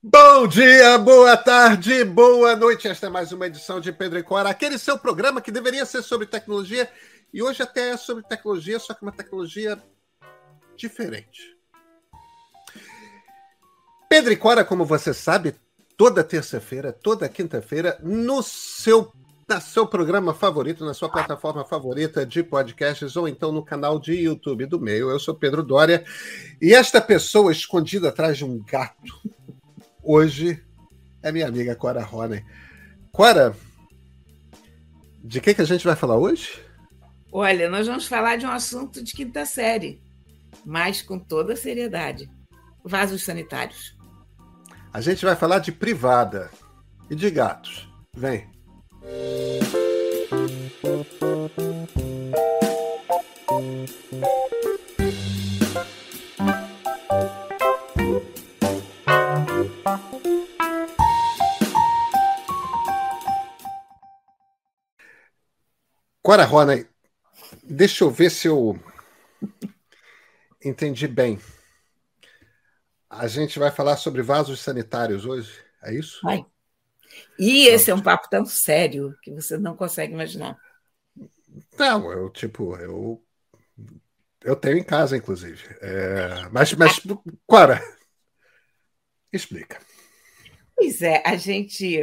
Bom dia, boa tarde, boa noite. Esta é mais uma edição de Pedro e Cora, aquele seu programa que deveria ser sobre tecnologia e hoje até é sobre tecnologia, só que uma tecnologia diferente. Pedro e Cora, como você sabe, toda terça-feira, toda quinta-feira, no seu, no seu programa favorito, na sua plataforma favorita de podcasts ou então no canal de YouTube do meio. Eu sou Pedro Dória e esta pessoa escondida atrás de um gato hoje é minha amiga Cora Ronen. Cora, de que, que a gente vai falar hoje? Olha, nós vamos falar de um assunto de quinta série, mas com toda a seriedade: vasos sanitários. A gente vai falar de privada e de gatos. Vem. Cora Rona, deixa eu ver se eu entendi bem. A gente vai falar sobre vasos sanitários hoje, é isso? Vai. E esse é um papo tão sério que você não consegue imaginar. Não, eu tipo, eu eu tenho em casa, inclusive. É, mas, mas, Cora, explica. Pois é, a gente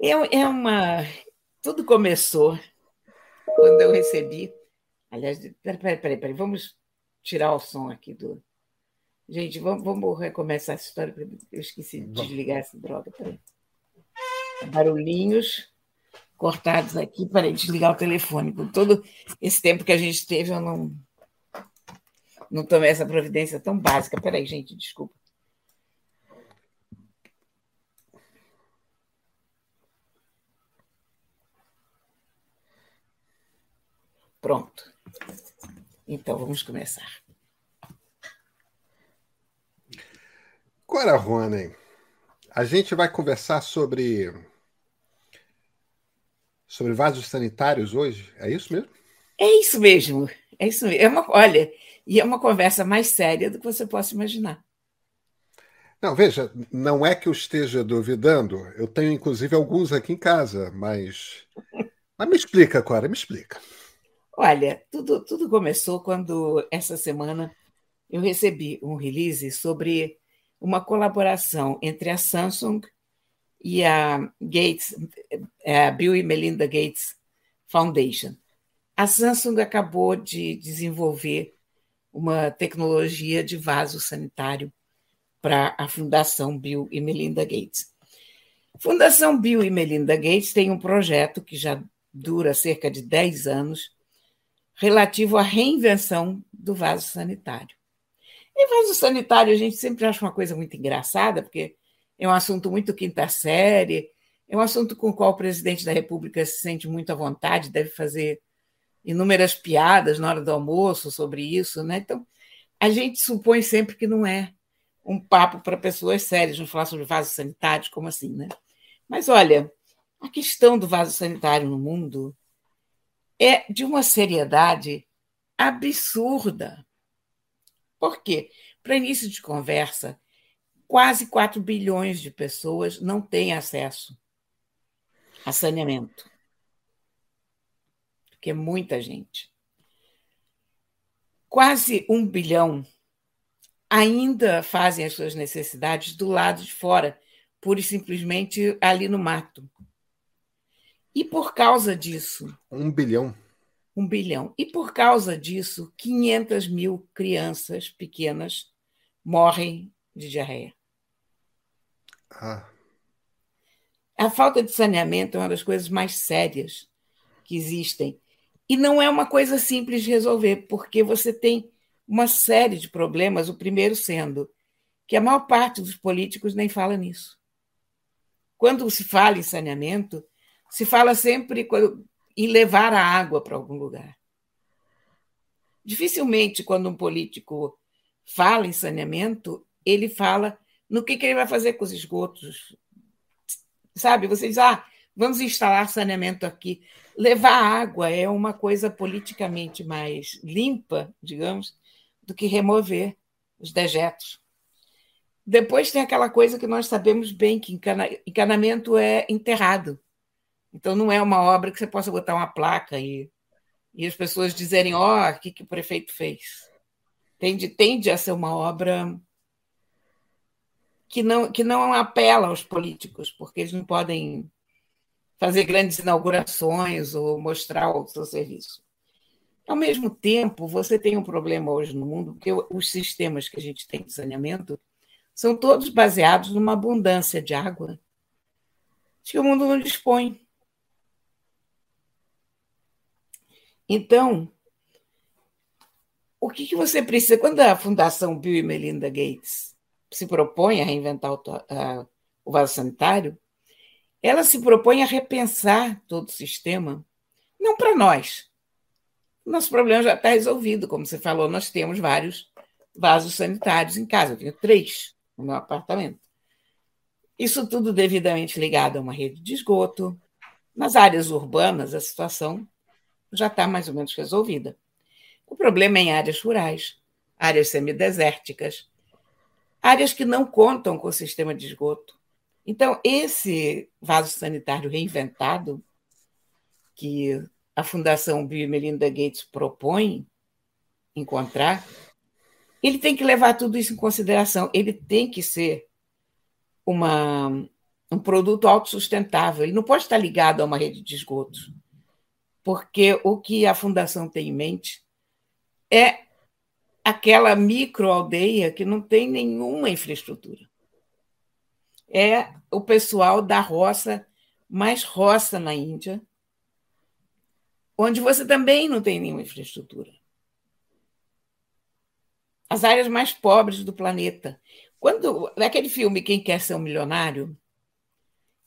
é, é uma tudo começou quando eu recebi. Aliás, peraí, peraí, peraí, vamos tirar o som aqui do. Gente, vamos, vamos recomeçar essa história. Eu esqueci de desligar essa droga. Peraí. Barulhinhos cortados aqui. Peraí, desligar o telefone. Com todo esse tempo que a gente teve, eu não, não tomei essa providência tão básica. Peraí, gente, desculpa. Pronto. Então vamos começar. Cora Ronen, a gente vai conversar sobre sobre vasos sanitários hoje, é isso mesmo? É isso mesmo. É isso mesmo. É uma, olha, e é uma conversa mais séria do que você possa imaginar. Não, veja, não é que eu esteja duvidando, eu tenho inclusive alguns aqui em casa, mas. Mas me explica, Cora, me explica. Olha, tudo, tudo começou quando essa semana eu recebi um release sobre uma colaboração entre a Samsung e a Gates, a Bill e Melinda Gates Foundation. A Samsung acabou de desenvolver uma tecnologia de vaso sanitário para a Fundação Bill e Melinda Gates. Fundação Bill e Melinda Gates tem um projeto que já dura cerca de 10 anos, relativo à reinvenção do vaso sanitário. E vaso sanitário a gente sempre acha uma coisa muito engraçada, porque é um assunto muito quinta série, é um assunto com o qual o presidente da República se sente muito à vontade, deve fazer inúmeras piadas na hora do almoço sobre isso, né? Então, a gente supõe sempre que não é um papo para pessoas sérias, não falar sobre vasos sanitários, como assim, né? Mas olha, a questão do vaso sanitário no mundo é de uma seriedade absurda. Por quê? Para início de conversa, quase 4 bilhões de pessoas não têm acesso a saneamento. Porque é muita gente. Quase um bilhão ainda fazem as suas necessidades do lado de fora, pura e simplesmente ali no mato. E por causa disso. Um bilhão. Um bilhão. E por causa disso, 500 mil crianças pequenas morrem de diarreia. Ah. A falta de saneamento é uma das coisas mais sérias que existem. E não é uma coisa simples de resolver, porque você tem uma série de problemas, o primeiro sendo que a maior parte dos políticos nem fala nisso. Quando se fala em saneamento, se fala sempre em levar a água para algum lugar. Dificilmente, quando um político fala em saneamento, ele fala no que, que ele vai fazer com os esgotos. Sabe, vocês, ah, vamos instalar saneamento aqui. Levar água é uma coisa politicamente mais limpa, digamos, do que remover os dejetos. Depois tem aquela coisa que nós sabemos bem, que encanamento é enterrado. Então não é uma obra que você possa botar uma placa e, e as pessoas dizerem, ó, oh, o que, que o prefeito fez. Tende, tende a ser uma obra que não, que não apela aos políticos, porque eles não podem fazer grandes inaugurações ou mostrar o seu serviço. Ao mesmo tempo, você tem um problema hoje no mundo, porque os sistemas que a gente tem de saneamento são todos baseados numa abundância de água que o mundo não dispõe. Então, o que, que você precisa? Quando a Fundação Bill e Melinda Gates se propõe a reinventar o, o vaso sanitário, ela se propõe a repensar todo o sistema, não para nós. Nosso problema já está resolvido, como você falou, nós temos vários vasos sanitários em casa, eu tenho três no meu apartamento. Isso tudo devidamente ligado a uma rede de esgoto. Nas áreas urbanas, a situação já está mais ou menos resolvida. O problema é em áreas rurais, áreas semidesérticas, áreas que não contam com o sistema de esgoto. Então, esse vaso sanitário reinventado, que a Fundação Bill e Melinda Gates propõe encontrar, ele tem que levar tudo isso em consideração. Ele tem que ser uma, um produto autossustentável. Ele não pode estar ligado a uma rede de esgotos, porque o que a Fundação tem em mente é aquela microaldeia que não tem nenhuma infraestrutura. É o pessoal da roça, mais roça na Índia, onde você também não tem nenhuma infraestrutura. As áreas mais pobres do planeta. Quando naquele filme Quem Quer Ser um Milionário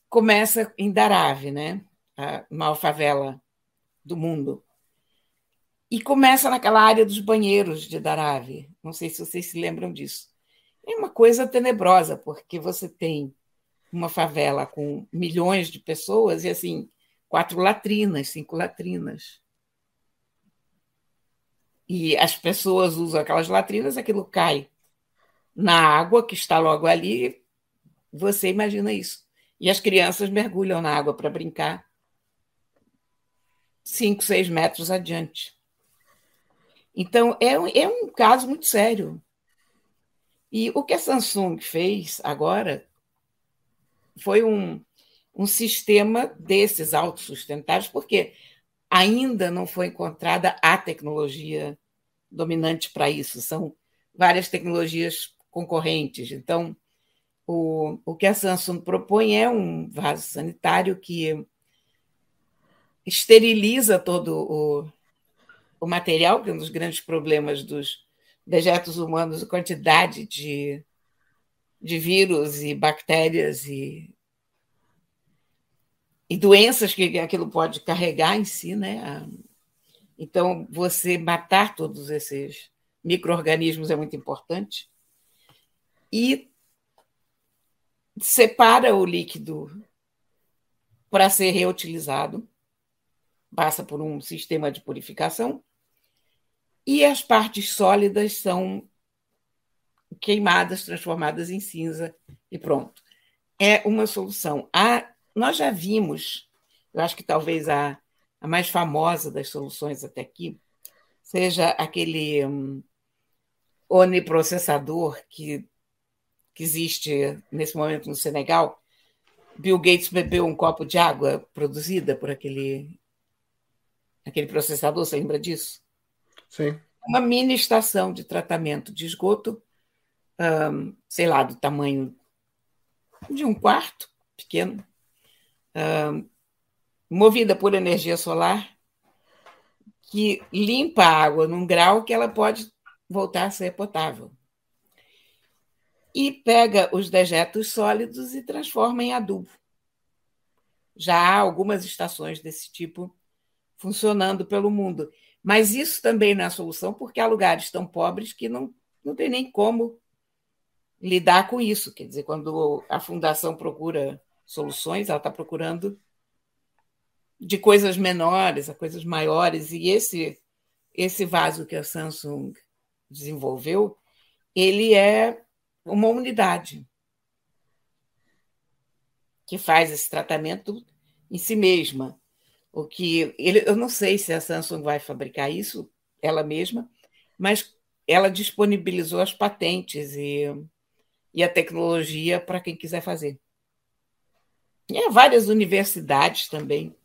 começa em Darave, né? A maior favela do mundo. E começa naquela área dos banheiros de Darave. Não sei se vocês se lembram disso. É uma coisa tenebrosa, porque você tem uma favela com milhões de pessoas e, assim, quatro latrinas, cinco latrinas. E as pessoas usam aquelas latrinas, aquilo cai na água que está logo ali. Você imagina isso. E as crianças mergulham na água para brincar cinco, seis metros adiante. Então, é um, é um caso muito sério. E o que a Samsung fez agora foi um, um sistema desses autossustentáveis, porque ainda não foi encontrada a tecnologia dominante para isso, são várias tecnologias concorrentes. Então, o, o que a Samsung propõe é um vaso sanitário que esteriliza todo o, o material, que é um dos grandes problemas dos dejetos humanos, a quantidade de, de vírus e bactérias e, e doenças que aquilo pode carregar em si, né? Então, você matar todos esses micro-organismos é muito importante. E separa o líquido para ser reutilizado, passa por um sistema de purificação e as partes sólidas são queimadas, transformadas em cinza e pronto. É uma solução. A, nós já vimos, eu acho que talvez a, a mais famosa das soluções até aqui seja aquele um, oniprocessador que, que existe nesse momento no Senegal. Bill Gates bebeu um copo de água produzida por aquele, aquele processador, você lembra disso? Sim. Uma mini estação de tratamento de esgoto, um, sei lá, do tamanho de um quarto, pequeno, um, movida por energia solar, que limpa a água num grau que ela pode voltar a ser potável. E pega os dejetos sólidos e transforma em adubo. Já há algumas estações desse tipo funcionando pelo mundo. Mas isso também não é a solução, porque há lugares tão pobres que não, não tem nem como lidar com isso. Quer dizer, quando a fundação procura soluções, ela está procurando de coisas menores a coisas maiores, e esse, esse vaso que a Samsung desenvolveu, ele é uma unidade que faz esse tratamento em si mesma. O que ele, eu não sei se a Samsung vai fabricar isso ela mesma, mas ela disponibilizou as patentes e, e a tecnologia para quem quiser fazer. E há várias universidades também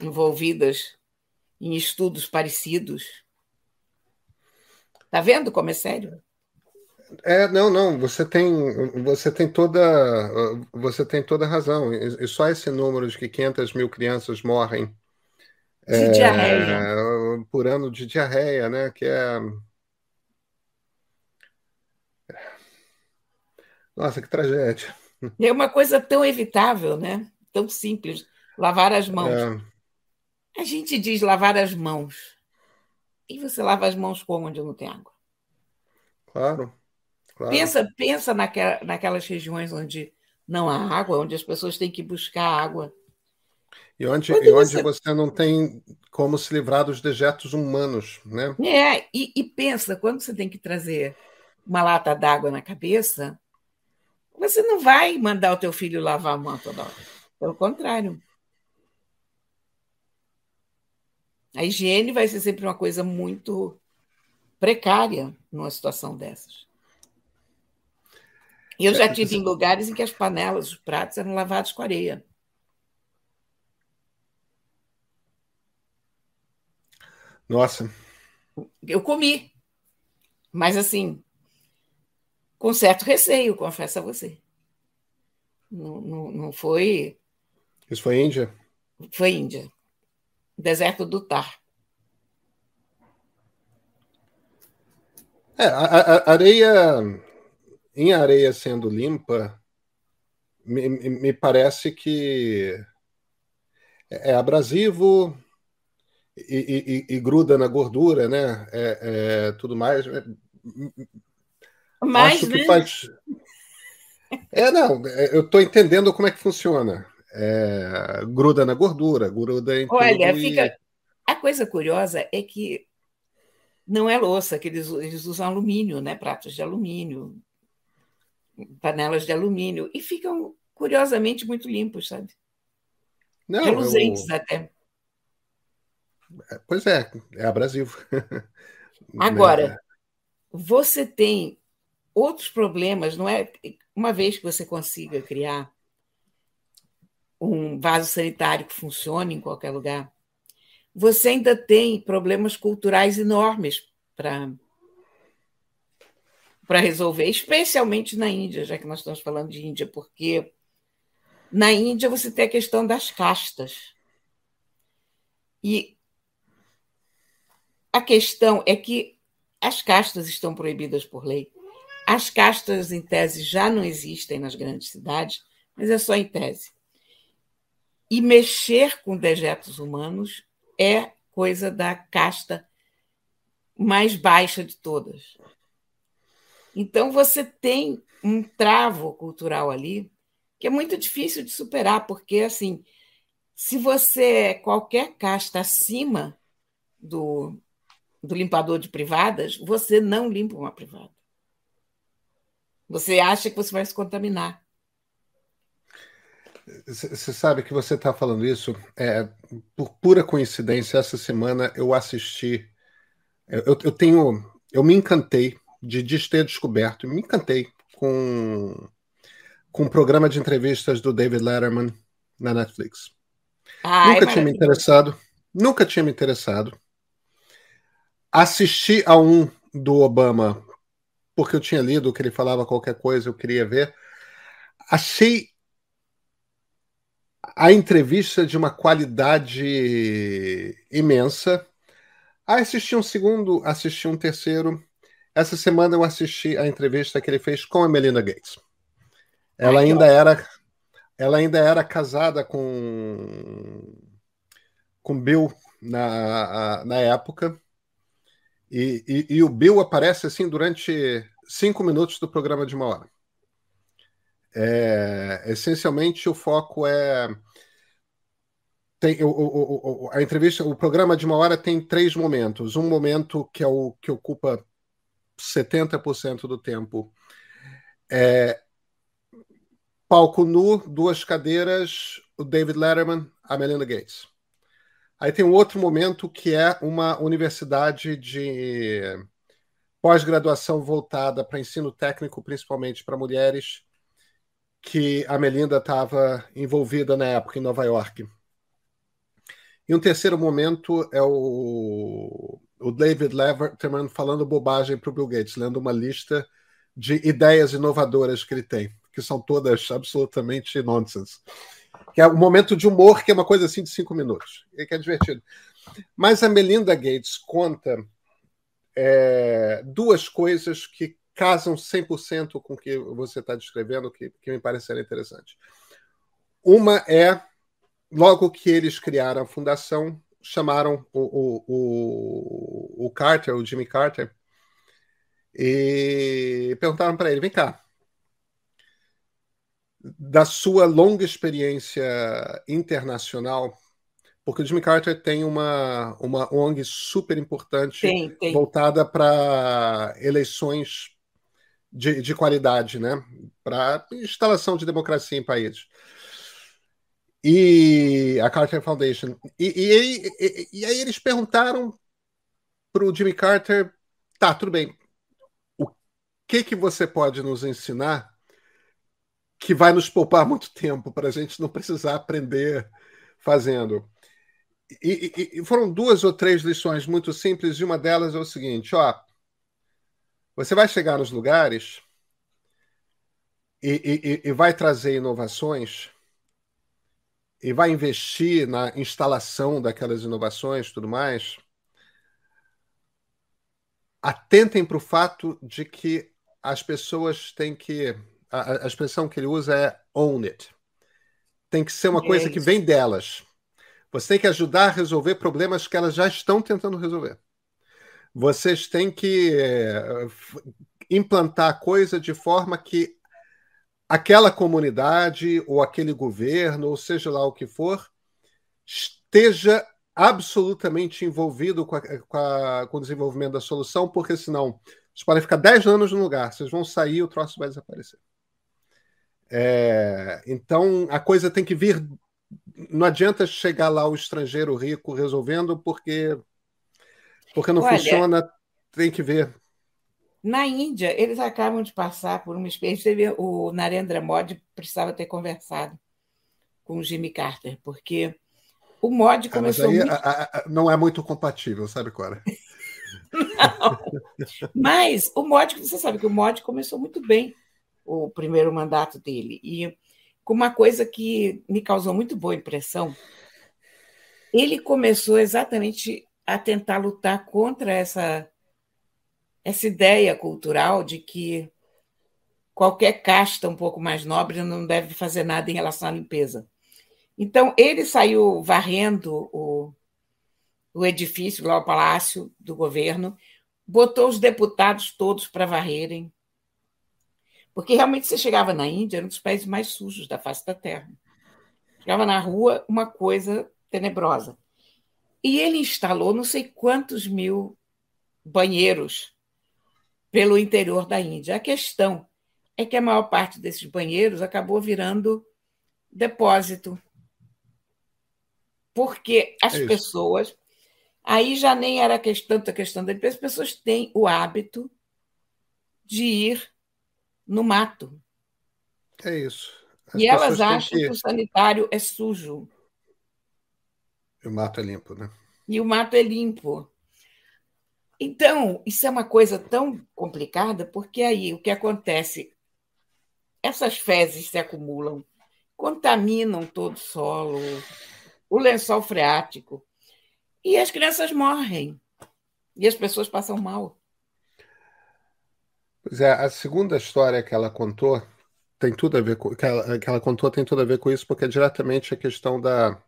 envolvidas em estudos parecidos. Está vendo como é sério? É, não, não, você tem, você tem toda, você tem toda razão. E só esse número de que 500 mil crianças morrem de é, diarreia. por ano de diarreia, né? Que é Nossa, que tragédia. É uma coisa tão evitável, né? Tão simples. Lavar as mãos. É. A gente diz lavar as mãos. E você lava as mãos como onde não tem água? Claro. claro. Pensa, pensa naquela, naquelas regiões onde não há água, onde as pessoas têm que buscar água. E onde, e onde você... você... não tem como se livrar dos dejetos humanos, né? É, e, e pensa, quando você tem que trazer uma lata d'água na cabeça, você não vai mandar o teu filho lavar a mão toda hora. Pelo contrário. A higiene vai ser sempre uma coisa muito precária numa situação dessas. E eu já tive em lugares em que as panelas, os pratos eram lavados com areia. Nossa. Eu comi. Mas assim, com certo receio, confesso a você. Não, não, não foi. Isso foi Índia? Foi Índia. Deserto do Tar. É, a, a, areia. Em areia sendo limpa, me, me parece que é, é abrasivo e, e, e, gruda na gordura, né? É, é tudo mais. Mas, Acho que né? faz. É, não, é, eu estou entendendo como é que funciona. É, gruda na gordura, gruda em Olha, fica. E... A coisa curiosa é que não é louça, que eles, eles usam alumínio, né? Pratos de alumínio, panelas de alumínio, e ficam, curiosamente, muito limpos, sabe? Não, Reluzentes eu... até. É, pois é, é abrasivo. Agora, né? você tem outros problemas, não é? Uma vez que você consiga criar um vaso sanitário que funcione em qualquer lugar, você ainda tem problemas culturais enormes para para resolver, especialmente na Índia, já que nós estamos falando de Índia, porque na Índia você tem a questão das castas. E a questão é que as castas estão proibidas por lei. As castas, em tese, já não existem nas grandes cidades, mas é só em tese. E mexer com dejetos humanos é coisa da casta mais baixa de todas. Então, você tem um travo cultural ali que é muito difícil de superar, porque, assim, se você é qualquer casta acima do, do limpador de privadas, você não limpa uma privada. Você acha que você vai se contaminar. Você sabe que você está falando isso, é, por pura coincidência, essa semana eu assisti. Eu, eu tenho. Eu me encantei de, de ter descoberto, me encantei com, com um programa de entrevistas do David Letterman na Netflix. Nunca tinha me interessado, nunca tinha me interessado. Assisti a um do Obama porque eu tinha lido que ele falava qualquer coisa, eu queria ver. Achei a entrevista de uma qualidade imensa. Ah, assisti um segundo, assisti um terceiro. Essa semana eu assisti a entrevista que ele fez com a Melinda Gates. Ela Ai, ainda era ela ainda era casada com com Bill na, na época e, e, e, o Bill aparece assim durante cinco minutos do programa de uma hora. É, essencialmente, o foco é. Tem, o, o, o, a entrevista, o programa de uma hora tem três momentos. Um momento que é o que ocupa 70% do tempo É, palco nu, duas cadeiras, o David Letterman, a Melinda Gates. Aí tem um outro momento que é uma universidade de pós-graduação voltada para ensino técnico, principalmente para mulheres, que a Melinda estava envolvida na época em Nova York. E um terceiro momento é o, o David Letterman falando bobagem para o Bill Gates, lendo uma lista de ideias inovadoras que ele tem, que são todas absolutamente nonsense. Que é um momento de humor, que é uma coisa assim de cinco minutos, e que é divertido. Mas a Melinda Gates conta é, duas coisas que casam 100% com o que você está descrevendo, que, que me pareceram interessantes. Uma é, logo que eles criaram a fundação, chamaram o, o, o, o Carter, o Jimmy Carter, e perguntaram para ele: vem cá, da sua longa experiência internacional, porque o Jimmy Carter tem uma, uma ONG super importante tem, tem. voltada para eleições de, de qualidade, né? Para instalação de democracia em países. E a Carter Foundation. E, e, e, e aí eles perguntaram para o Jimmy Carter: tá, tudo bem. O que, que você pode nos ensinar que vai nos poupar muito tempo para a gente não precisar aprender fazendo? E, e, foram duas ou três lições muito simples, e uma delas é o seguinte: ó, você vai chegar nos lugares e, e vai trazer inovações e vai investir na instalação daquelas inovações tudo mais, atentem para o fato de que as pessoas têm que. A, a, expressão que ele usa é own it. Tem que ser uma coisa que vem delas. Você tem que ajudar a resolver problemas que elas já estão tentando resolver. Vocês têm que é, implantar a coisa de forma que aquela comunidade ou aquele governo, ou seja lá o que for, esteja absolutamente envolvido com, a, com, a, com o desenvolvimento da solução, porque senão vocês podem ficar 10 anos no lugar, vocês vão sair e o troço vai desaparecer. É, então a coisa tem que vir não adianta chegar lá o estrangeiro rico resolvendo, porque, porque não Olha, funciona, tem que ver. Na Índia, eles acabam de passar por uma experiência. O Narendra Modi precisava ter conversado com o Jimmy Carter, porque o Modi começou. Ah, mas aí, muito... a, a, não é muito compatível, sabe, Cora? não. Mas o Modi, você sabe que o Modi começou muito bem o primeiro mandato dele. E com uma coisa que me causou muito boa impressão. Ele começou exatamente a tentar lutar contra essa, essa ideia cultural de que qualquer casta um pouco mais nobre não deve fazer nada em relação à limpeza. Então, ele saiu varrendo o, o edifício, lá o palácio do governo, botou os deputados todos para varrerem, porque realmente você chegava na Índia, era um dos países mais sujos da face da Terra. Chegava na rua, uma coisa tenebrosa. E ele instalou não sei quantos mil banheiros pelo interior da Índia. A questão é que a maior parte desses banheiros acabou virando depósito. Porque as é pessoas. Aí já nem era questão, tanta questão da as pessoas têm o hábito de ir no mato. É isso. As e elas acham que... que... o sanitário é sujo. E o mato é limpo, né? E o mato é limpo. Então, isso é uma coisa tão complicada, porque aí o que acontece? Essas fezes se acumulam, contaminam todo o solo, o lençol freático, e as crianças morrem, e as pessoas passam mal. Pois é, a segunda história que ela contou tem tudo a ver com que ela, que ela contou tem tudo a ver com isso, porque é diretamente a questão da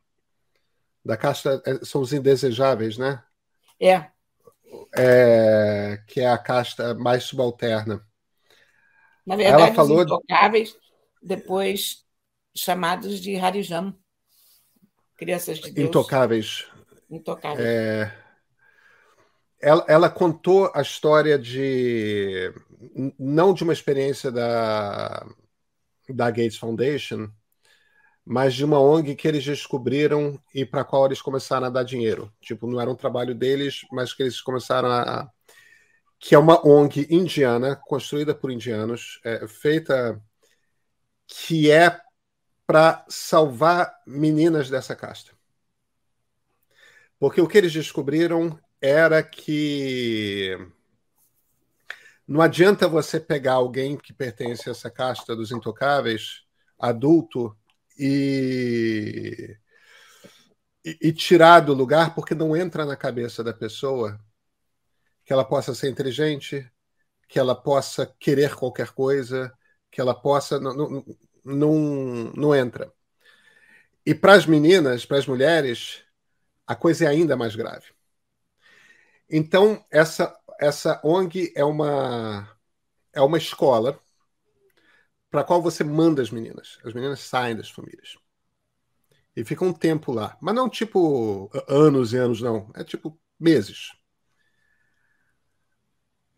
da casta é, são os indesejáveis, né? É. é que é a casta mais subalterna. Na verdade, ela falou os intocáveis, depois chamados de Harijan, crianças de Deus. Intocáveis. Intocáveis. É ela, ela, contou a história de, não de uma experiência da, da Gates Foundation, mas de uma ONG que eles descobriram e para a qual eles começaram a dar dinheiro. Tipo, não era um trabalho deles, mas que eles começaram a. que é uma ONG indiana, construída por indianos, é, feita. que é para salvar meninas dessa casta. Porque o que eles descobriram era que não adianta você pegar alguém que pertence a essa casta dos intocáveis, adulto, e, e, e tirar do lugar, porque não entra na cabeça da pessoa que ela possa ser inteligente, que ela possa querer qualquer coisa, que ela possa. Não, não, não, não entra. E para as meninas, para as mulheres, a coisa é ainda mais grave. Então, essa, essa ONG é uma, é uma escola para qual você manda as meninas. As meninas saem das famílias. E ficam um tempo lá. Mas não tipo anos e anos, não. É tipo meses.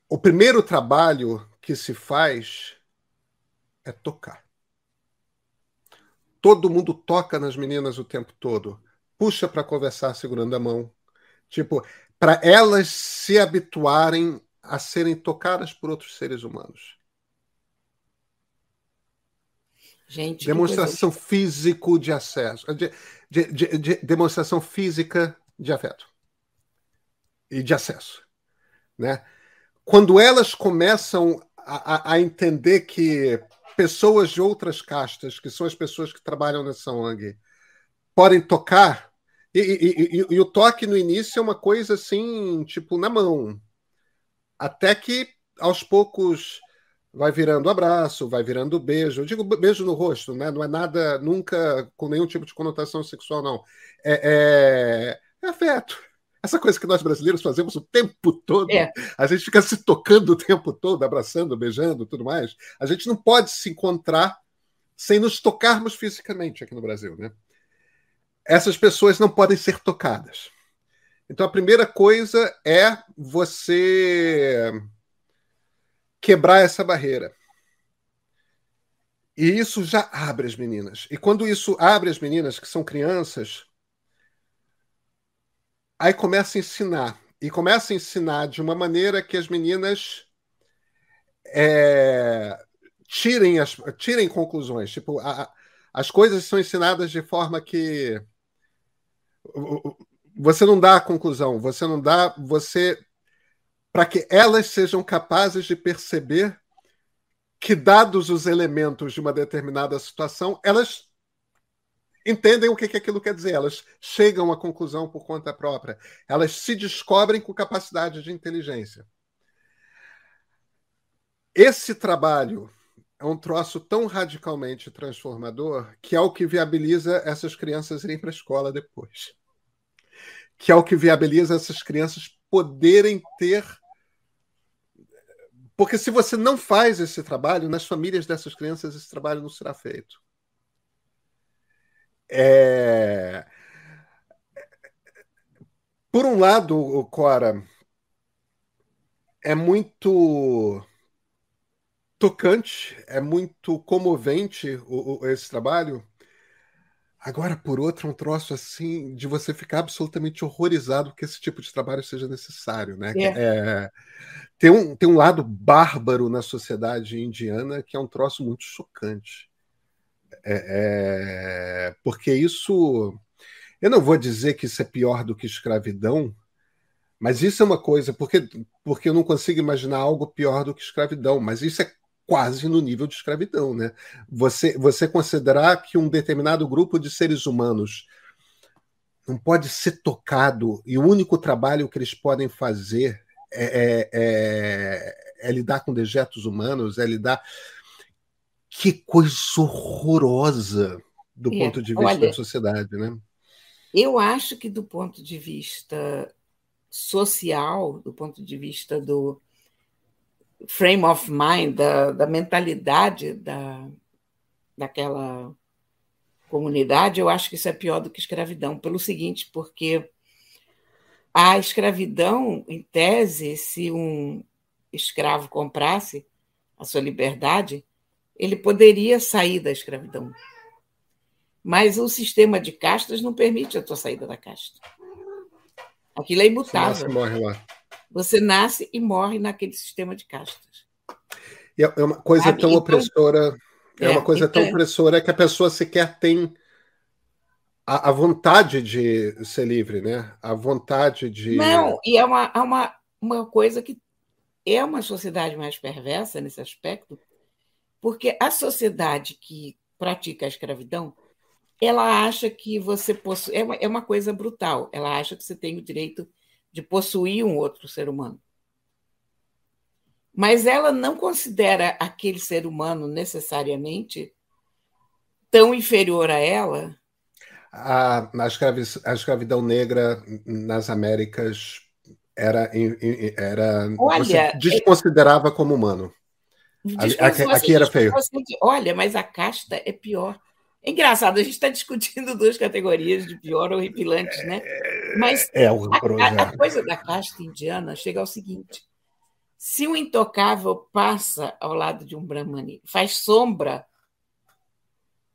O primeiro trabalho que se faz é tocar. Todo mundo toca nas meninas o tempo todo puxa para conversar segurando a mão. Tipo, para elas se habituarem a serem tocadas por outros seres humanos. Gente, demonstração físico de acesso, de, de, de, de, demonstração física de afeto e de acesso, né? Quando elas começam a, a, entender que pessoas de outras castas, que são as pessoas que trabalham nessa ONG, podem tocar e, e, e, e, o toque no início é uma coisa assim, tipo, na mão. Até que aos poucos vai virando abraço, vai virando beijo. Eu digo beijo no rosto, né? Não é nada, nunca com nenhum tipo de conotação sexual, não. É, é, é afeto. Essa coisa que nós brasileiros fazemos o tempo todo. É. A gente fica se tocando o tempo todo, abraçando, beijando, tudo mais. A gente não pode se encontrar sem nos tocarmos fisicamente aqui no Brasil, né? Essas pessoas não podem ser tocadas. Então a primeira coisa é você quebrar essa barreira. E isso já abre as meninas. E quando isso abre as meninas, que são crianças, aí começa a ensinar. E começa a ensinar de uma maneira que as meninas é, tirem, as, tirem conclusões. Tipo, a, as coisas são ensinadas de forma que você não dá a conclusão, você não dá, você para que elas sejam capazes de perceber que dados os elementos de uma determinada situação, elas entendem o que, que aquilo quer dizer, elas chegam à conclusão por conta própria, elas se descobrem com capacidade de inteligência. Esse trabalho é um troço tão radicalmente transformador que é o que viabiliza essas crianças irem para a escola depois que é o que viabiliza essas crianças poderem ter. Porque se você não faz esse trabalho, nas famílias dessas crianças esse trabalho não será feito. É... Por um lado, Cora, é muito tocante, é muito comovente o, o, esse trabalho, Agora, por outro, é um troço assim de você ficar absolutamente horrorizado que esse tipo de trabalho seja necessário, né? É. É, tem, um, tem um lado bárbaro na sociedade indiana que é um troço muito chocante. É, é, porque isso. Eu não vou dizer que isso é pior do que escravidão, mas isso é uma coisa, porque, porque eu não consigo imaginar algo pior do que escravidão, mas isso é quase no nível de escravidão, né? Você, você considerar que um determinado grupo de seres humanos não pode ser tocado e o único trabalho que eles podem fazer é, é, é, é lidar com dejetos humanos, é lidar. Que coisa horrorosa do é, ponto de vista olha, da sociedade, né? Eu acho que do ponto de vista social, do ponto de vista do, frame of mind, da, da mentalidade da, daquela comunidade, eu acho que isso é pior do que escravidão, pelo seguinte, porque a escravidão, em tese, se um escravo comprasse, a sua liberdade, ele poderia sair da escravidão. Mas o sistema de castas não permite a tua saída da casta. Aquilo é imutável. Você morre lá. Você nasce e morre naquele sistema de castas. E é uma coisa Sabe? tão então, opressora, é, é, uma coisa então, tão opressora que a pessoa sequer tem a, a, vontade de ser livre, né? A vontade de. Não, e é uma, é uma, uma coisa que é uma sociedade mais perversa nesse aspecto, porque a sociedade que pratica a escravidão, ela acha que você possui. É uma, é uma coisa brutal. Ela acha que você tem o direito de possuir um outro ser humano. Mas ela não considera aquele ser humano necessariamente tão inferior a ela. A, a, escravi, a escravidão negra nas Américas era, era Olha, desconsiderava como humano. Aqui, aqui era feio. Olha, mas a casta é pior. É engraçado, a gente está discutindo duas categorias de pior horripilantes, né? Mas é, a, a, a coisa da casta indiana chega ao seguinte: se um intocável passa ao lado de um Brahmani, faz sombra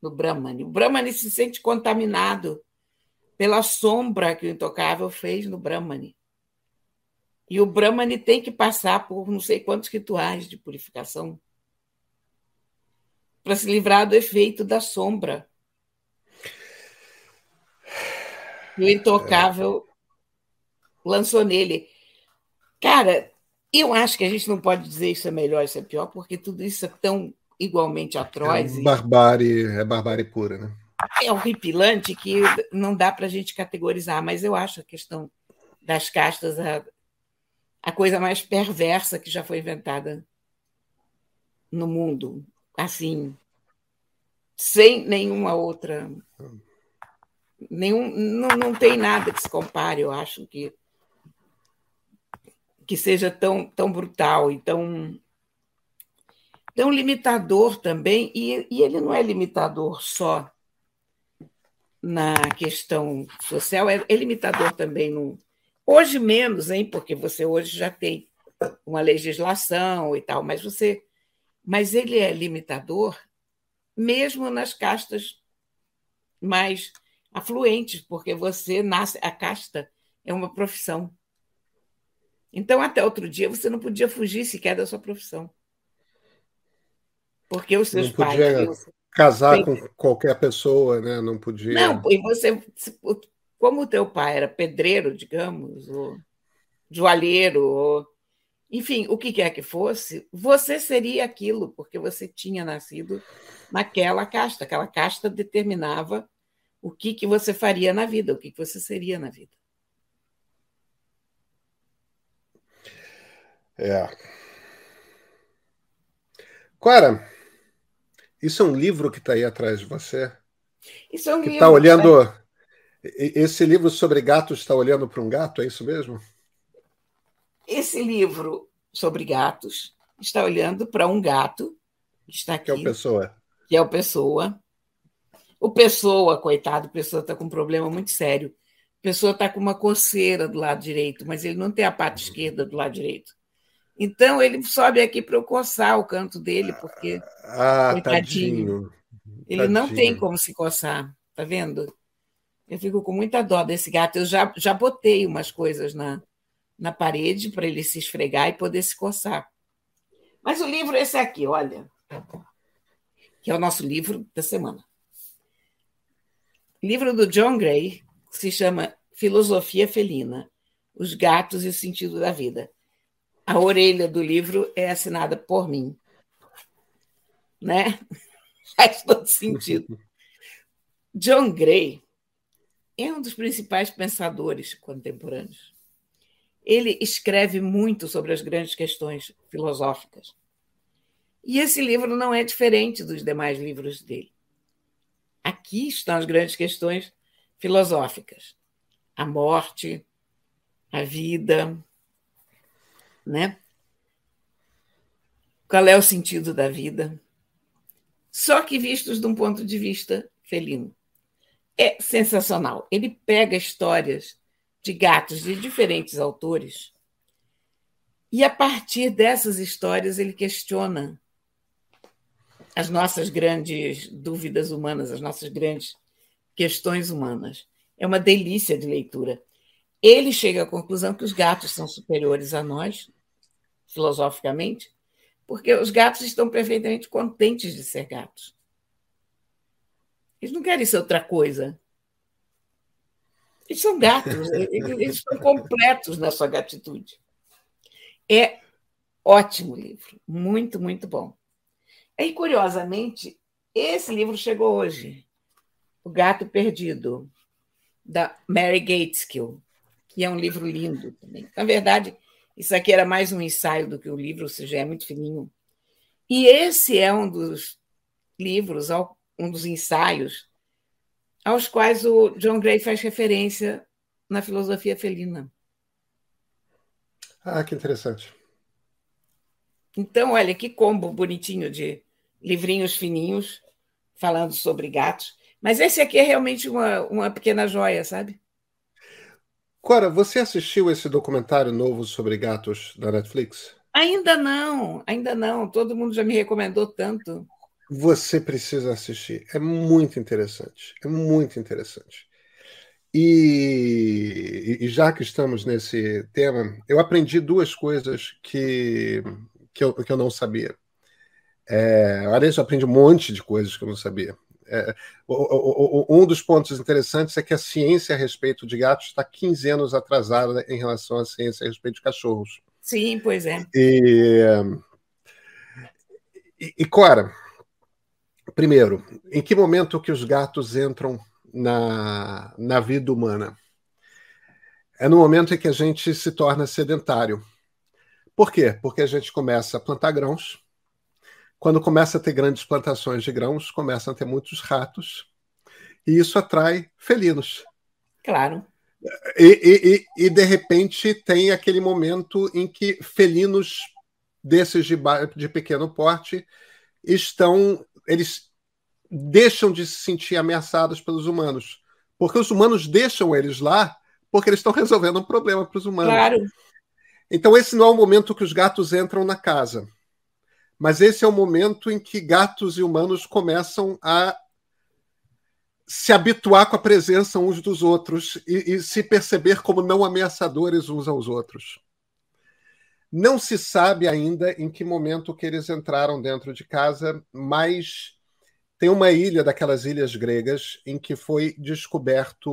no Brahmani, o Brahmani se sente contaminado pela sombra que o intocável fez no Brahmani. E o Brahmani tem que passar por não sei quantos rituais de purificação para se livrar do efeito da sombra. E o intocável lançou nele. Cara, eu acho que a gente não pode dizer isso é melhor, isso é pior, porque tudo isso é tão igualmente atroz. É barbárie, é barbárie pura, né? É horripilante que não dá para a gente categorizar, mas eu acho a questão das castas a, a coisa mais perversa que já foi inventada no mundo assim, sem nenhuma outra. Nenhum, não, não tem nada que se compare, eu acho que que seja tão, tão brutal e tão, tão limitador também, e, e ele não é limitador só na questão social, é, é limitador também no. Hoje menos, hein? Porque você hoje já tem uma legislação e tal, mas você mas ele é limitador mesmo nas castas mais afluentes, porque você nasce, a casta é uma profissão. Então, até outro dia, você não podia fugir sequer da sua profissão. Porque os seus não podia pais. Casar com qualquer pessoa, né? Não podia. Não, e você, como o teu pai era pedreiro, digamos, ou joalheiro, ou enfim, o que quer que fosse, você seria aquilo, porque você tinha nascido naquela casta. Aquela casta determinava o que, que você faria na vida, o que, que você seria na vida. É. Clara, isso é um livro que está aí atrás de você? Isso é um que livro. Está olhando. Esse livro sobre gatos está olhando para um gato, é isso mesmo? Esse livro sobre gatos está olhando para um gato que está aqui. Que é o Pessoa. Que é o Pessoa. O Pessoa, coitado, o Pessoa está com um problema muito sério. A Pessoa está com uma coceira do lado direito, mas ele não tem a parte esquerda do lado direito. Então ele sobe aqui para eu coçar o canto dele, porque. Ah, coitadinho. Tadinho. Ele tadinho. não tem como se coçar, tá vendo? Eu fico com muita dó desse gato. Eu já, já botei umas coisas na, na parede para ele se esfregar e poder se coçar. Mas o livro é esse aqui, olha, que é o nosso livro da semana. Livro do John Gray, que se chama Filosofia Felina: Os Gatos e o Sentido da Vida. A orelha do livro é assinada por mim. Né? Faz todo sentido. John Gray é um dos principais pensadores contemporâneos. Ele escreve muito sobre as grandes questões filosóficas. E esse livro não é diferente dos demais livros dele. Aqui estão as grandes questões filosóficas: a morte, a vida, né? Qual é o sentido da vida? Só que vistos de um ponto de vista felino. É sensacional. Ele pega histórias de gatos de diferentes autores. E a partir dessas histórias ele questiona as nossas grandes dúvidas humanas, as nossas grandes questões humanas. É uma delícia de leitura. Ele chega à conclusão que os gatos são superiores a nós, filosoficamente, porque os gatos estão perfeitamente contentes de ser gatos. Eles não querem ser outra coisa. Eles são gatos, eles estão completos na sua gatitude. É ótimo livro, muito, muito bom. E, curiosamente, esse livro chegou hoje, O Gato Perdido, da Mary Gateskill, que é um livro lindo também. Na verdade, isso aqui era mais um ensaio do que um livro, ou seja, é muito fininho. E esse é um dos livros, um dos ensaios aos quais o John Gray faz referência na filosofia felina. Ah, que interessante. Então, olha que combo bonitinho de livrinhos fininhos falando sobre gatos. Mas esse aqui é realmente uma, uma pequena joia, sabe? Cora, você assistiu esse documentário novo sobre gatos da Netflix? Ainda não, ainda não. Todo mundo já me recomendou tanto. Você precisa assistir. É muito interessante. É muito interessante. E, e, já que estamos nesse tema, eu aprendi duas coisas que, que, eu, que eu não sabia. É, aliás, eu aprendi um monte de coisas que eu não sabia. É, o, o, um dos pontos interessantes é que a ciência a respeito de gatos está 15 anos atrasada em relação à ciência a respeito de cachorros. Sim, pois é. E, e, e Cora, primeiro, em que momento que os gatos entram na, na vida humana? É no momento em que a gente se torna sedentário. Por quê? Porque a gente começa a plantar grãos, quando começa a ter grandes plantações de grãos, começam a ter muitos ratos, e isso atrai felinos. Claro. E, e, e, de repente tem aquele momento em que felinos desses de, de pequeno porte estão. Eles deixam de se sentir ameaçados pelos humanos. Porque os humanos deixam eles lá porque eles estão resolvendo um problema para os humanos. Claro. Então, esse não é o momento que os gatos entram na casa. Mas esse é o momento em que gatos e humanos começam a se habituar com a presença uns dos outros e, e, se perceber como não ameaçadores uns aos outros. Não se sabe ainda em que momento que eles entraram dentro de casa, mas tem uma ilha daquelas ilhas gregas em que foi descoberto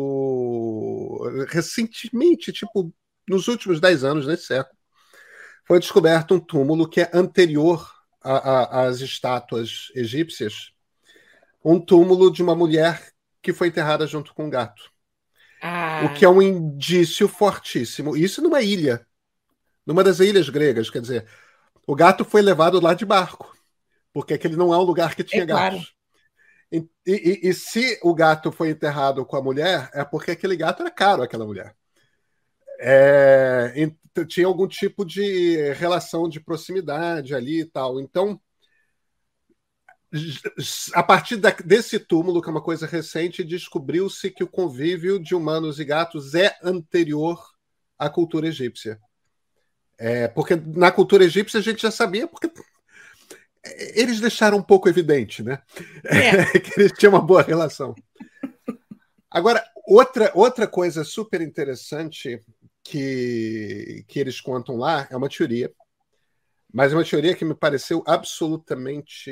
recentemente, tipo nos últimos dez anos desse século, foi descoberto um túmulo que é anterior a, a, as estátuas egípcias um túmulo de uma mulher que foi enterrada junto com um gato. Ah. O que é um indício fortíssimo. Isso numa ilha, numa das ilhas gregas, quer dizer, o gato foi levado lá de barco, porque aquele não é um lugar que tinha é gatos. Claro. E, e, e, se o gato foi enterrado com a mulher, é porque aquele gato era caro àquela mulher. É, tinha algum tipo de relação de proximidade ali e tal. Então, a partir da, desse túmulo, que é uma coisa recente, descobriu-se que o convívio de humanos e gatos é anterior à cultura egípcia. É, porque na cultura egípcia a gente já sabia, porque eles deixaram um pouco evidente, né? É. que eles tinham uma boa relação. Agora, outra, outra coisa super interessante que, que eles contam lá é uma teoria, mas é uma teoria que me pareceu absolutamente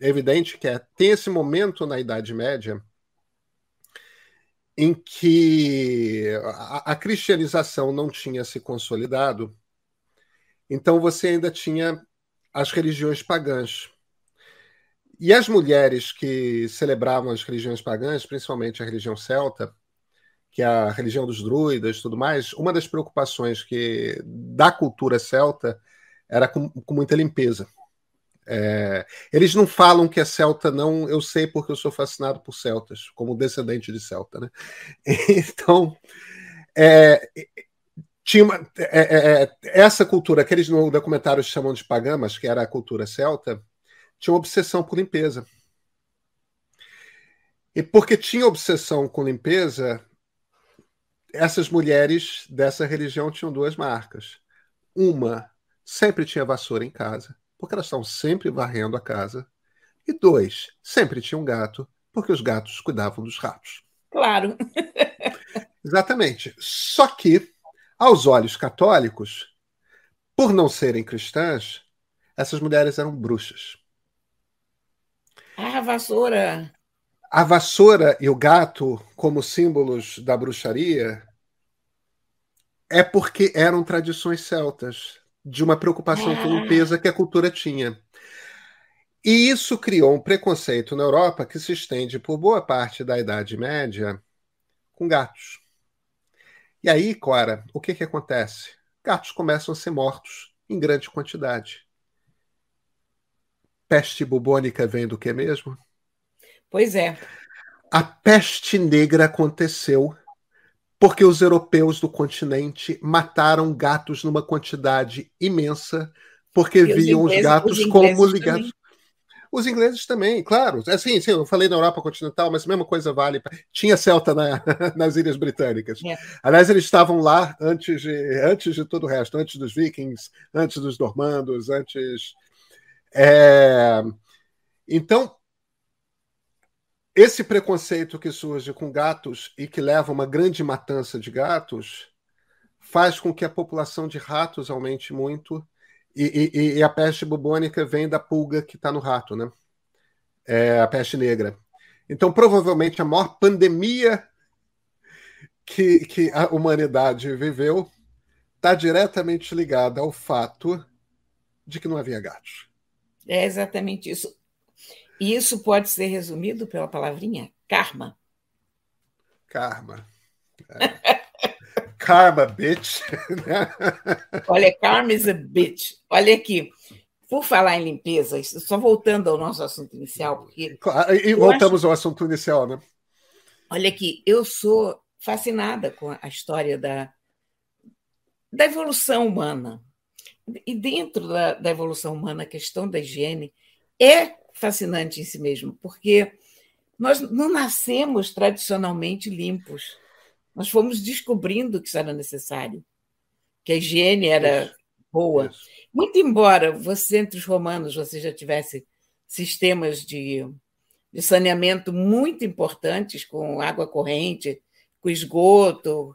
evidente, que é tem esse momento na Idade Média em que a, a cristianização não tinha se consolidado, então você ainda tinha as religiões pagãs. E as mulheres que celebravam as religiões pagãs, principalmente a religião celta, que é a religião dos druidas tudo mais, uma das preocupações que da cultura celta era com, com muita limpeza. É, eles não falam que é celta, não. Eu sei porque eu sou fascinado por celtas, como descendente de celta, né? Então, é, tinha uma, é, é, é, essa cultura que eles no documentário chamam de pagamas, que era a cultura celta, tinha uma obsessão por limpeza. E porque tinha obsessão com limpeza, essas mulheres dessa religião tinham duas marcas. Uma sempre tinha vassoura em casa, porque elas estavam sempre varrendo a casa. E dois, sempre tinha um gato, porque os gatos cuidavam dos ratos. Claro. Exatamente. Só que, aos olhos católicos, por não serem cristãs, essas mulheres eram bruxas. Ah, vassoura. A vassoura e o gato, como símbolos da bruxaria, é porque eram tradições celtas, de uma preocupação com limpeza que a cultura tinha. E isso criou um preconceito na Europa que se estende por boa parte da Idade Média com gatos. E aí, Cora, o que, que acontece? Gatos começam a ser mortos em grande quantidade. Peste bubônica vem do que mesmo? Pois é. A peste negra aconteceu porque os europeus do continente mataram gatos numa quantidade imensa, porque E os viam os ingleses- gatos os como ligados. também. Os ingleses também, claro. Assim, sim, eu falei na Europa continental, mas a mesma coisa vale. Tinha celta na- nas Ilhas Britânicas. É. Aliás, eles estavam lá antes de, antes de todo o resto, antes dos vikings, antes dos normandos, antes. É, Então, esse preconceito que surge com gatos e que leva a uma grande matança de gatos faz com que a população de ratos aumente muito e, e- e a peste bubônica vem da pulga que está no rato, né? É a peste negra. Então, provavelmente, a maior pandemia que, que a humanidade viveu está diretamente ligada ao fato de que não havia gatos. É exatamente isso. E isso pode ser resumido pela palavrinha karma. Karma. É. Karma, bitch. né? Olha, karma is a bitch. Olha aqui. Por falar em limpeza, só voltando ao nosso assunto inicial, porque Claro, E voltamos ao assunto inicial, né? Olha aqui, eu sou fascinada com a história da, da evolução humana. E dentro da, da evolução humana, a questão da higiene é fascinante em si mesmo, porque nós não nascemos tradicionalmente limpos. Nós fomos descobrindo que isso era necessário, que a higiene era Isso. boa. Isso. Muito embora você, entre os romanos, você já tivesse sistemas de, de saneamento muito importantes, com água corrente, com esgoto,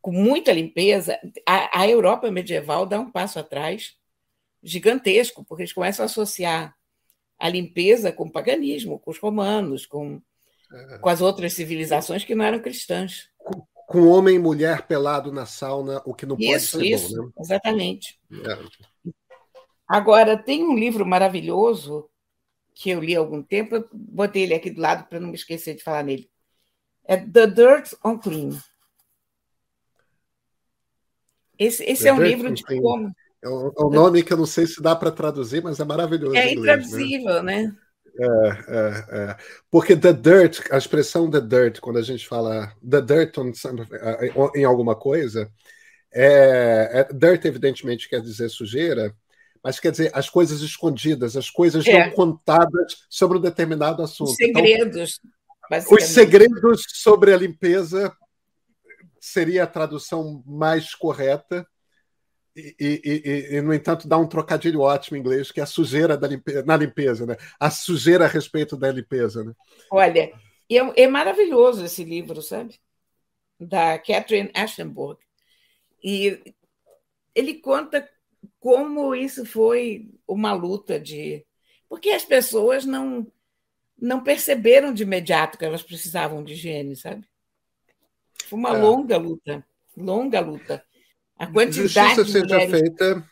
com muita limpeza, a, a Europa medieval dá um passo atrás gigantesco, porque eles começam a associar a limpeza com o paganismo, com os romanos, com, com as outras civilizações que não eram cristãs. Com homem e mulher pelado na sauna, o que não pode Isso, ser isso, bom, né? exatamente. É. Agora, tem um livro maravilhoso que eu li há algum tempo, eu botei ele aqui do lado para não me esquecer de falar nele. É The Dirt on Clean. Esse, esse é um livro de como. É um é um nome que eu não sei se dá para traduzir, mas é maravilhoso É inglês. Né? intraduzível, né? É, é. Porque the dirt, a expressão the dirt, quando a gente fala the dirt on some- em alguma coisa, é, é- dirt evidentemente quer dizer sujeira, mas quer dizer as coisas escondidas, as coisas É. não contadas sobre um determinado assunto. Os Então, segredos. os basicamente. segredos sobre a limpeza seria a tradução mais correta. E, e- e- e, no entanto, dá um trocadilho ótimo em inglês, que é a sujeira da limpe- na limpeza, né? A sujeira a respeito da limpeza, né? Olha, é, é maravilhoso esse livro, sabe? Da Catherine Ashtenburg. E ele conta como isso foi uma luta de. Porque as pessoas não, não perceberam de imediato que elas precisavam de higiene, sabe? Foi uma É. longa luta longa luta. A quantidade Justiça seja mulheres feita,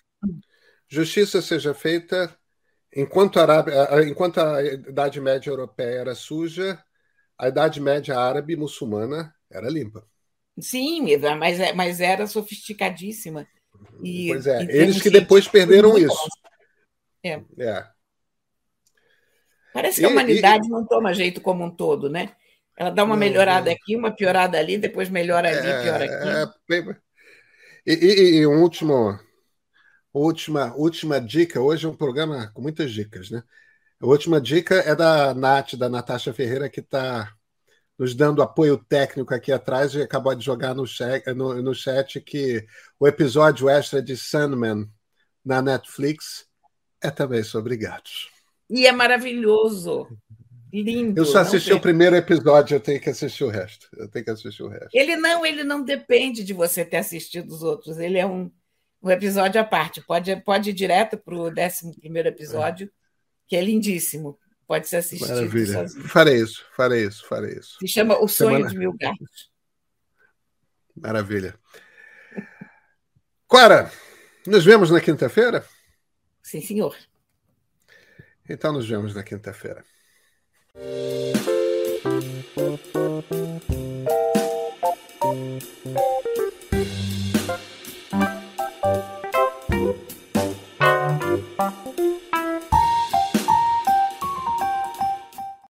justiça seja feita. Enquanto a, Arábia- a- enquanto a Idade Média Europeia era suja, a Idade Média Árabe muçulmana era limpa. Sim, mas, é- mas era sofisticadíssima. E, pois é, eles que depois perderam isso. É. É. Parece que a E- humanidade não toma jeito como um todo, né? Ela dá uma Não, melhorada não. aqui, uma piorada ali, depois melhora ali, piora aqui. É, e, e, e um último, última, última dica. Hoje é um programa com muitas dicas, né? A última dica é da Nath, da Natasha Ferreira, que está nos dando apoio técnico aqui atrás e acabou de jogar no chat, no, no chat que o episódio extra de Sandman na Netflix é também sobre gatos. E é maravilhoso. Lindo. Eu só assisti o primeiro episódio, eu tenho que assistir o resto. Eu tenho que assistir o resto. Ele não, ele não depende de você ter assistido os outros. Ele é um, um episódio à parte. Pode, pode ir direto para o 11 episódio, é. que é lindíssimo. Pode ser assistido. Maravilha. Sozinho. Farei isso, farei isso, farei isso. Se chama O Sonho Semana... de Mil Gatos. Maravilha. Cora, nos vemos na quinta-feira? Sim, senhor. Então nos vemos na quinta-feira. Música